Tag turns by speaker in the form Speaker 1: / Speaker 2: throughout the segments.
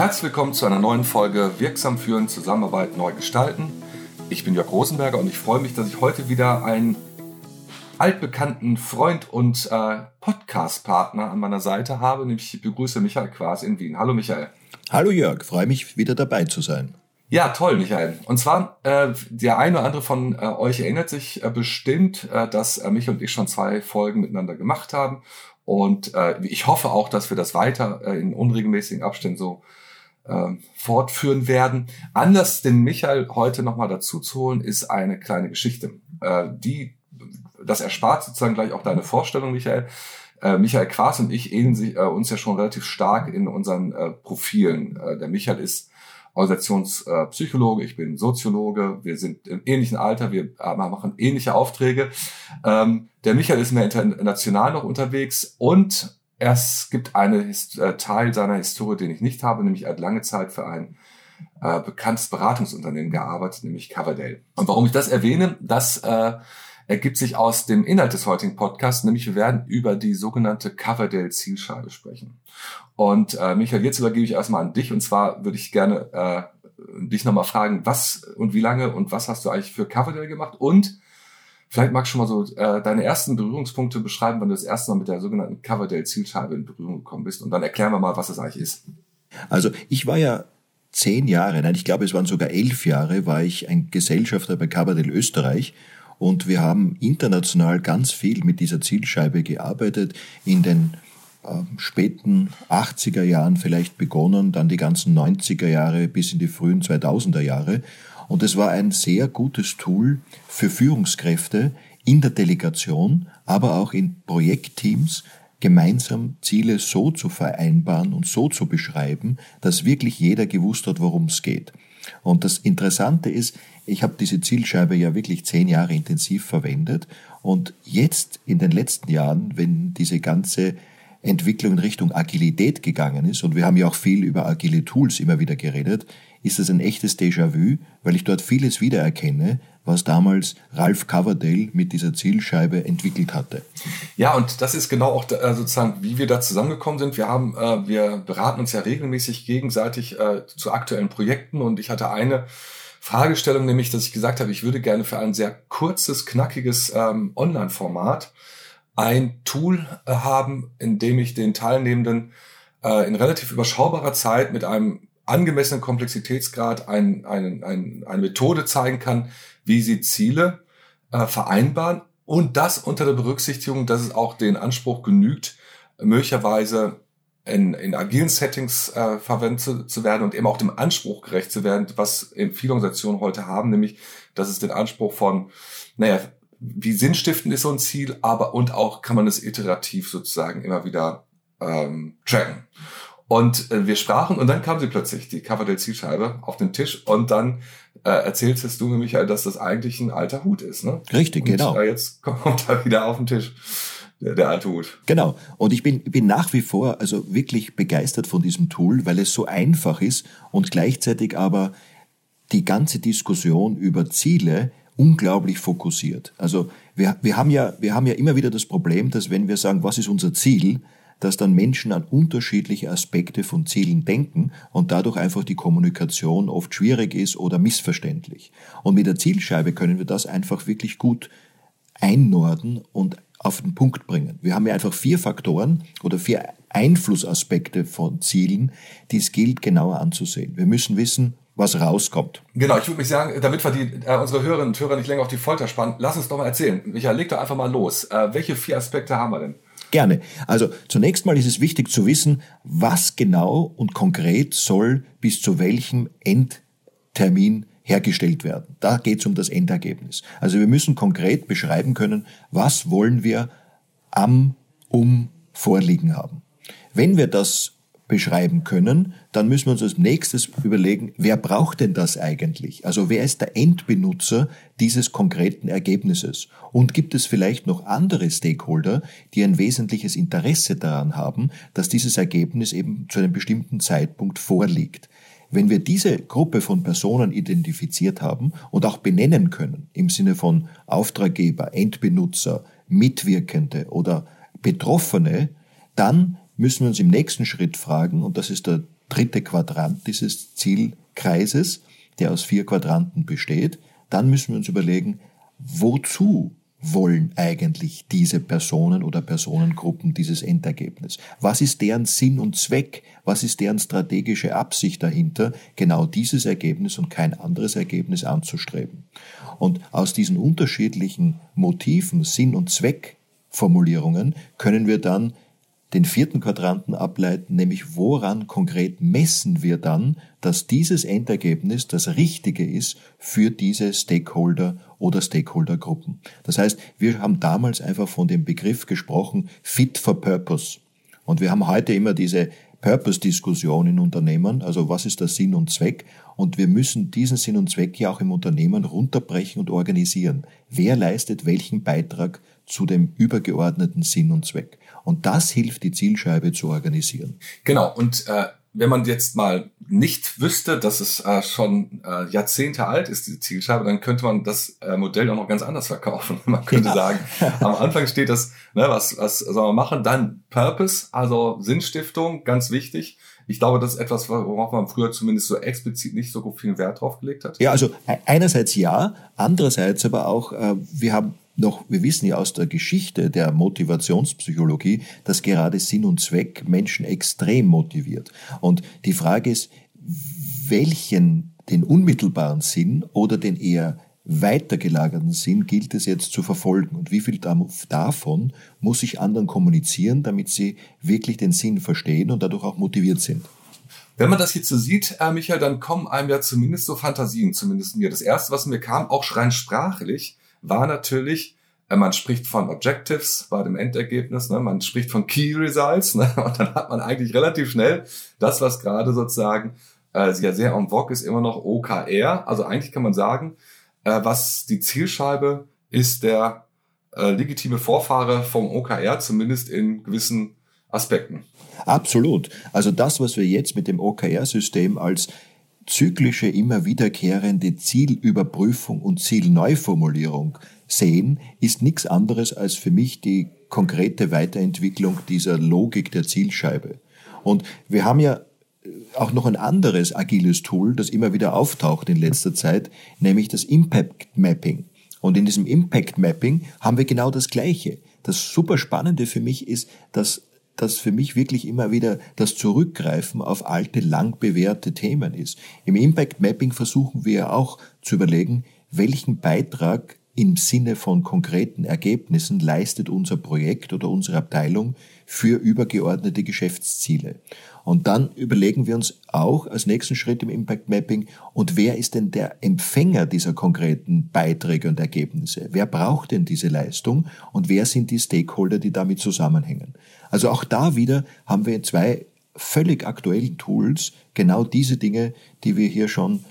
Speaker 1: Herzlich willkommen zu einer neuen Folge Wirksam führen, Zusammenarbeit neu gestalten. Ich bin Jörg Rosenberger und ich freue mich, dass ich heute wieder einen altbekannten Freund und äh, Podcast-Partner an meiner Seite habe, nämlich ich begrüße Michael Quas in Wien. Hallo Michael.
Speaker 2: Hallo Jörg, freue mich wieder dabei zu sein.
Speaker 1: Ja, toll, Michael. Und zwar, äh, der eine oder andere von äh, euch erinnert sich äh, bestimmt, äh, dass äh, Michael und ich schon zwei Folgen miteinander gemacht haben. Und äh, ich hoffe auch, dass wir das weiter äh, in unregelmäßigen Abständen so äh, fortführen werden. Anders, den Michael heute nochmal dazu zu holen, ist eine kleine Geschichte. Äh, die, das erspart sozusagen gleich auch deine Vorstellung, Michael. Äh, Michael Quas und ich ähneln sich, äh, uns ja schon relativ stark in unseren äh, Profilen. Äh, der Michael ist Organisationspsychologe, ich bin Soziologe, wir sind im ähnlichen Alter, wir äh, machen ähnliche Aufträge. Ähm, der Michael ist mehr international noch unterwegs und es gibt einen äh, Teil seiner Historie, den ich nicht habe, nämlich er hat lange Zeit für ein äh, bekanntes Beratungsunternehmen gearbeitet, nämlich Coverdale. Und warum ich das erwähne, das äh, ergibt sich aus dem Inhalt des heutigen Podcasts, nämlich wir werden über die sogenannte Coverdale-Zielscheibe sprechen. Und äh, Michael, jetzt übergebe ich erstmal an dich und zwar würde ich gerne äh, dich nochmal fragen, was und wie lange und was hast du eigentlich für Coverdale gemacht und Vielleicht magst du schon mal so äh, deine ersten Berührungspunkte beschreiben, wann du das erste Mal mit der sogenannten Coverdale-Zielscheibe in Berührung gekommen bist. Und dann erklären wir mal, was das eigentlich ist.
Speaker 2: Also ich war ja zehn Jahre, nein, ich glaube es waren sogar elf Jahre, war ich ein Gesellschafter bei Coverdale Österreich und wir haben international ganz viel mit dieser Zielscheibe gearbeitet, in den äh, späten 80er Jahren vielleicht begonnen, dann die ganzen 90er Jahre bis in die frühen 2000er Jahre. Und es war ein sehr gutes Tool für Führungskräfte in der Delegation, aber auch in Projektteams, gemeinsam Ziele so zu vereinbaren und so zu beschreiben, dass wirklich jeder gewusst hat, worum es geht. Und das Interessante ist, ich habe diese Zielscheibe ja wirklich zehn Jahre intensiv verwendet und jetzt in den letzten Jahren, wenn diese ganze Entwicklung in Richtung Agilität gegangen ist, und wir haben ja auch viel über agile Tools immer wieder geredet, ist das ein echtes Déjà-vu, weil ich dort vieles wiedererkenne, was damals Ralph Coverdale mit dieser Zielscheibe entwickelt hatte.
Speaker 1: Ja, und das ist genau auch äh, sozusagen, wie wir da zusammengekommen sind. Wir haben, äh, wir beraten uns ja regelmäßig gegenseitig äh, zu aktuellen Projekten und ich hatte eine Fragestellung, nämlich, dass ich gesagt habe, ich würde gerne für ein sehr kurzes, knackiges ähm, Online-Format ein Tool äh, haben, in dem ich den Teilnehmenden äh, in relativ überschaubarer Zeit mit einem angemessenen Komplexitätsgrad ein, ein, ein, eine Methode zeigen kann, wie sie Ziele äh, vereinbaren und das unter der Berücksichtigung, dass es auch den Anspruch genügt, möglicherweise in, in agilen Settings äh, verwendet zu, zu werden und eben auch dem Anspruch gerecht zu werden, was eben viele Organisationen heute haben, nämlich, dass es den Anspruch von, naja, wie sinnstiftend ist so ein Ziel, aber und auch kann man es iterativ sozusagen immer wieder ähm, tracken. Und äh, wir sprachen und dann kam sie plötzlich, die Coverdale-Zielscheibe, auf den Tisch und dann äh, erzähltest du mir, Michael, dass das eigentlich ein alter Hut ist. Ne?
Speaker 2: Richtig, und, genau.
Speaker 1: Äh, jetzt kommt er wieder auf den Tisch. Der, der alte Hut.
Speaker 2: Genau. Und ich bin, bin nach wie vor also wirklich begeistert von diesem Tool, weil es so einfach ist und gleichzeitig aber die ganze Diskussion über Ziele unglaublich fokussiert. Also wir, wir, haben ja, wir haben ja immer wieder das Problem, dass wenn wir sagen, was ist unser Ziel, dass dann Menschen an unterschiedliche Aspekte von Zielen denken und dadurch einfach die Kommunikation oft schwierig ist oder missverständlich. Und mit der Zielscheibe können wir das einfach wirklich gut einnorden und auf den Punkt bringen. Wir haben ja einfach vier Faktoren oder vier Einflussaspekte von Zielen, die es gilt genauer anzusehen. Wir müssen wissen, was rauskommt.
Speaker 1: Genau, ich würde mich sagen, damit wir die, äh, unsere Hörerinnen und Hörer nicht länger auf die Folter spannen, lass uns doch mal erzählen. Michael, leg doch einfach mal los. Äh, welche vier Aspekte haben wir denn?
Speaker 2: Gerne. Also zunächst mal ist es wichtig zu wissen, was genau und konkret soll bis zu welchem Endtermin hergestellt werden. Da geht es um das Endergebnis. Also wir müssen konkret beschreiben können, was wollen wir am, um vorliegen haben. Wenn wir das beschreiben können, dann müssen wir uns als nächstes überlegen, wer braucht denn das eigentlich? Also wer ist der Endbenutzer dieses konkreten Ergebnisses? Und gibt es vielleicht noch andere Stakeholder, die ein wesentliches Interesse daran haben, dass dieses Ergebnis eben zu einem bestimmten Zeitpunkt vorliegt? Wenn wir diese Gruppe von Personen identifiziert haben und auch benennen können, im Sinne von Auftraggeber, Endbenutzer, Mitwirkende oder Betroffene, dann müssen wir uns im nächsten Schritt fragen, und das ist der dritte Quadrant dieses Zielkreises, der aus vier Quadranten besteht. Dann müssen wir uns überlegen, wozu wollen eigentlich diese Personen oder Personengruppen dieses Endergebnis? Was ist deren Sinn und Zweck? Was ist deren strategische Absicht dahinter, genau dieses Ergebnis und kein anderes Ergebnis anzustreben? Und aus diesen unterschiedlichen Motiven, Sinn und Zweckformulierungen können wir dann den vierten Quadranten ableiten, nämlich woran konkret messen wir dann, dass dieses Endergebnis das Richtige ist für diese Stakeholder oder Stakeholdergruppen. Das heißt, wir haben damals einfach von dem Begriff gesprochen, Fit for Purpose. Und wir haben heute immer diese Purpose-Diskussion in Unternehmen, also was ist der Sinn und Zweck? Und wir müssen diesen Sinn und Zweck ja auch im Unternehmen runterbrechen und organisieren. Wer leistet welchen Beitrag zu dem übergeordneten Sinn und Zweck? Und das hilft, die Zielscheibe zu organisieren.
Speaker 1: Genau. Und äh, wenn man jetzt mal nicht wüsste, dass es äh, schon äh, Jahrzehnte alt ist, diese Zielscheibe, dann könnte man das äh, Modell auch noch ganz anders verkaufen. Man könnte ja. sagen, am Anfang steht das, ne, was, was soll man machen? Dann Purpose, also Sinnstiftung, ganz wichtig. Ich glaube, das ist etwas, worauf man früher zumindest so explizit nicht so viel Wert drauf gelegt hat.
Speaker 2: Ja, also e-, einerseits ja, andererseits aber auch, äh, wir haben noch, wir wissen ja aus der Geschichte der Motivationspsychologie, dass gerade Sinn und Zweck Menschen extrem motiviert. Und die Frage ist, welchen, den unmittelbaren Sinn oder den eher weitergelagerten Sinn gilt es jetzt zu verfolgen und wie viel davon muss ich anderen kommunizieren, damit sie wirklich den Sinn verstehen und dadurch auch motiviert sind.
Speaker 1: Wenn man das jetzt so sieht, äh, Michael, dann kommen einem ja zumindest so Fantasien, zumindest mir. Das erste, was mir kam, auch rein sprachlich, war natürlich, äh, man spricht von Objectives bei dem Endergebnis, ne? man spricht von Key Results ne? und dann hat man eigentlich relativ schnell das, was gerade sozusagen äh, ja sehr en vogue ist, immer noch OKR. Also eigentlich kann man sagen, äh, was die Zielscheibe ist der äh, legitime Vorfahre vom OKR, zumindest in gewissen Aspekten.
Speaker 2: Absolut. Also das, was wir jetzt mit dem OKR-System als zyklische, immer wiederkehrende Zielüberprüfung und Zielneuformulierung sehen, ist nichts anderes als für mich die konkrete Weiterentwicklung dieser Logik der Zielscheibe. Und wir haben ja auch noch ein anderes agiles Tool, das immer wieder auftaucht in letzter Zeit, nämlich das Impact Mapping. Und in diesem Impact Mapping haben wir genau das Gleiche. Das super Spannende für mich ist, dass das für mich wirklich immer wieder das Zurückgreifen auf alte, lang bewährte Themen ist. Im Impact Mapping versuchen wir auch zu überlegen, welchen Beitrag im Sinne von konkreten Ergebnissen leistet unser Projekt oder unsere Abteilung für übergeordnete Geschäftsziele. Und dann überlegen wir uns auch als nächsten Schritt im Impact Mapping, und wer ist denn der Empfänger dieser konkreten Beiträge und Ergebnisse? Wer braucht denn diese Leistung und wer sind die Stakeholder, die damit zusammenhängen? Also auch da wieder haben wir zwei völlig aktuellen Tools genau diese Dinge, die wir hier schon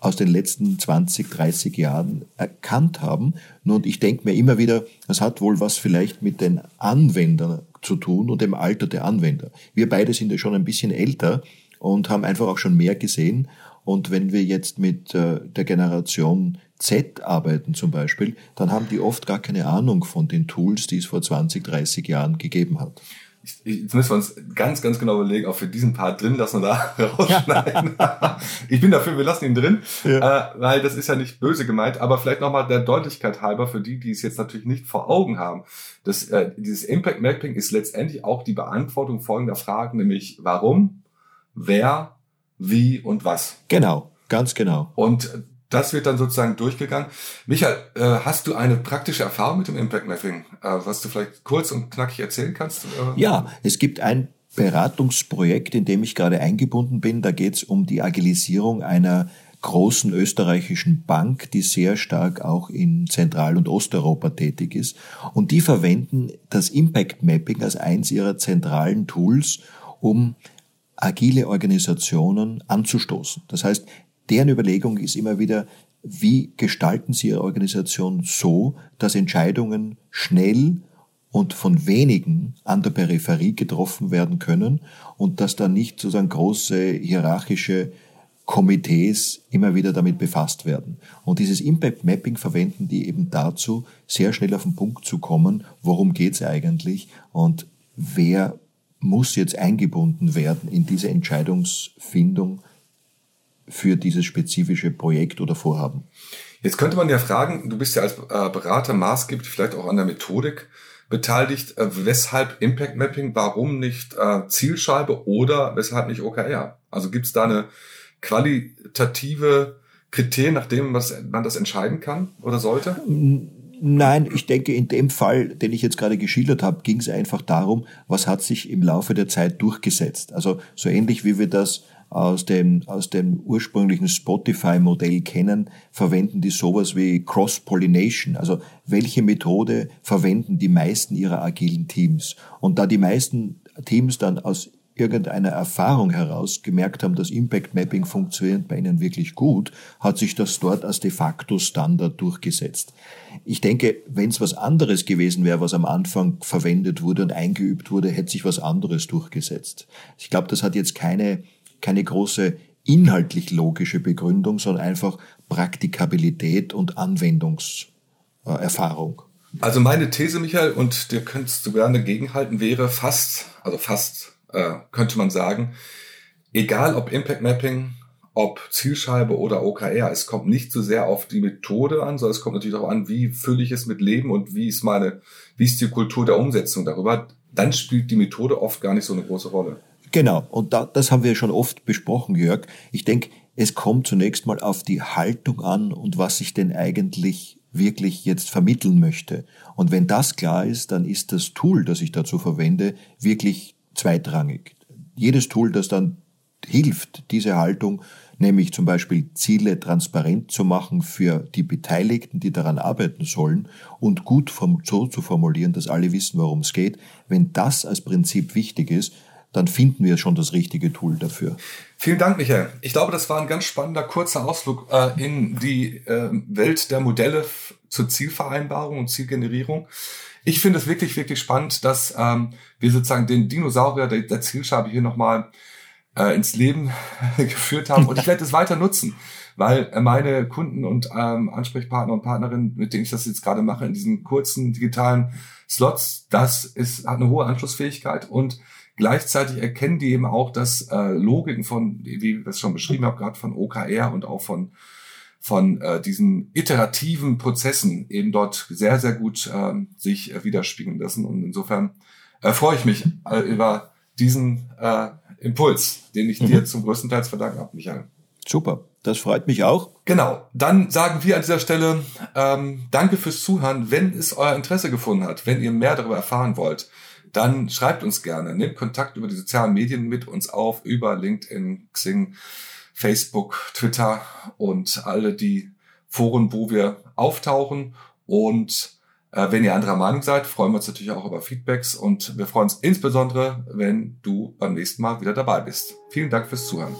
Speaker 2: aus den letzten 20, 30 Jahren erkannt haben. Und ich denke mir immer wieder, das hat wohl was vielleicht mit den Anwendern zu tun und dem Alter der Anwender. Wir beide sind ja schon ein bisschen älter und haben einfach auch schon mehr gesehen. Und wenn wir jetzt mit äh, der Generation Z arbeiten zum Beispiel, dann haben die oft gar keine Ahnung von den Tools, die es vor 20, 30 Jahren gegeben hat
Speaker 1: jetzt müssen wir uns ganz, ganz genau überlegen, ob wir diesen Part drin lassen oder rausschneiden. ich bin dafür, wir lassen ihn drin, ja. äh, weil das ist ja nicht böse gemeint, aber vielleicht nochmal der Deutlichkeit halber für die, die es jetzt natürlich nicht vor Augen haben. Das, äh, dieses Impact Mapping ist letztendlich auch die Beantwortung folgender Fragen, nämlich warum, wer, wie und was.
Speaker 2: Genau, ganz genau.
Speaker 1: Und das wird dann sozusagen durchgegangen. Michael, äh, hast du eine praktische Erfahrung mit dem Impact Mapping, äh, was du vielleicht kurz und knackig erzählen kannst?
Speaker 2: Äh? Ja, es gibt ein Beratungsprojekt, in dem ich gerade eingebunden bin. Da geht es um die Agilisierung einer großen österreichischen Bank, die sehr stark auch in Zentral- und Osteuropa tätig ist. Und die verwenden das Impact Mapping als eins ihrer zentralen Tools, um agile Organisationen anzustoßen. Das heißt, deren Überlegung ist immer wieder, wie gestalten Sie Ihre Organisation so, dass Entscheidungen schnell und von wenigen an der Peripherie getroffen werden können und dass da nicht sozusagen große hierarchische Komitees immer wieder damit befasst werden. Und dieses Impact Mapping verwenden die eben dazu, sehr schnell auf den Punkt zu kommen, worum geht's eigentlich und wer muss jetzt eingebunden werden in diese Entscheidungsfindung für dieses spezifische Projekt oder Vorhaben.
Speaker 1: Jetzt könnte man ja fragen, du bist ja als äh, Berater maßgeblich vielleicht auch an der Methodik beteiligt, äh, weshalb Impact Mapping, warum nicht äh, Zielscheibe oder weshalb nicht OKR? Also gibt es da eine qualitative Kriterien, nach dem man das entscheiden kann oder sollte?
Speaker 2: Nein, ich denke, in dem Fall, den ich jetzt gerade geschildert habe, ging es einfach darum, was hat sich im Laufe der Zeit durchgesetzt. Also so ähnlich wie wir das aus dem, aus dem ursprünglichen Spotify-Modell kennen, verwenden die sowas wie Cross-Pollination. Also welche Methode verwenden die meisten ihrer agilen Teams? Und da die meisten Teams dann aus irgendeiner Erfahrung heraus gemerkt haben, dass Impact Mapping funktioniert bei ihnen wirklich gut, hat sich das dort als de facto Standard durchgesetzt. Ich denke, wenn es was anderes gewesen wäre, was am Anfang verwendet wurde und eingeübt wurde, hätte sich was anderes durchgesetzt. Ich glaube, das hat jetzt keine, keine große inhaltlich logische Begründung, sondern einfach Praktikabilität und Anwendungserfahrung.
Speaker 1: Also meine These, Michael, und dir könntest du gerne gegenhalten, wäre fast, also fast äh, könnte man sagen, egal ob Impact Mapping, ob Zielscheibe oder OKR, es kommt nicht so sehr auf die Methode an, sondern es kommt natürlich darauf an, wie fülle ich es mit Leben und wie ist meine, wie ist die Kultur der Umsetzung darüber. Dann spielt die Methode oft gar nicht so eine große Rolle.
Speaker 2: Genau, und da, das haben wir schon oft besprochen, Jörg. Ich denke, es kommt zunächst mal auf die Haltung an und was ich denn eigentlich wirklich jetzt vermitteln möchte. Und wenn das klar ist, dann ist das Tool, das ich dazu verwende, wirklich zweitrangig. Jedes Tool, das dann hilft, diese Haltung, nämlich zum Beispiel Ziele transparent zu machen für die Beteiligten, die daran arbeiten sollen und gut so zu formulieren, dass alle wissen, worum es geht. Wenn das als Prinzip wichtig ist, dann finden wir schon das richtige Tool dafür.
Speaker 1: Vielen Dank, Michael. Ich glaube, das war ein ganz spannender, kurzer Ausflug äh, in die äh, Welt der Modelle zur Zielvereinbarung und Zielgenerierung. Ich finde es wirklich, wirklich spannend, dass ähm, wir sozusagen den Dinosaurier der, der Zielscheibe hier nochmal äh, ins Leben geführt haben. Und ich werde es weiter nutzen, weil meine Kunden und ähm, Ansprechpartner und Partnerinnen, mit denen ich das jetzt gerade mache, in diesen kurzen digitalen Slots, das ist, hat eine hohe Anschlussfähigkeit und gleichzeitig erkennen die eben auch, dass äh, Logiken von, wie ich das schon beschrieben habe, gerade von OKR und auch von von äh, diesen iterativen Prozessen eben dort sehr, sehr gut äh, sich äh, widerspiegeln lassen. Und insofern äh, freue ich mich äh, über diesen äh, Impuls, den ich mhm. dir zum größten Teil verdanken habe, Michael.
Speaker 2: Super, das freut mich auch.
Speaker 1: Genau, dann sagen wir an dieser Stelle ähm, danke fürs Zuhören. Wenn es euer Interesse gefunden hat, wenn ihr mehr darüber erfahren wollt, dann schreibt uns gerne, nehmt Kontakt über die sozialen Medien mit uns auf, über LinkedIn, Xing, Facebook, Twitter und alle die Foren, wo wir auftauchen. Und äh, wenn ihr anderer Meinung seid, freuen wir uns natürlich auch über Feedbacks und wir freuen uns insbesondere, wenn du beim nächsten Mal wieder dabei bist. Vielen Dank fürs Zuhören.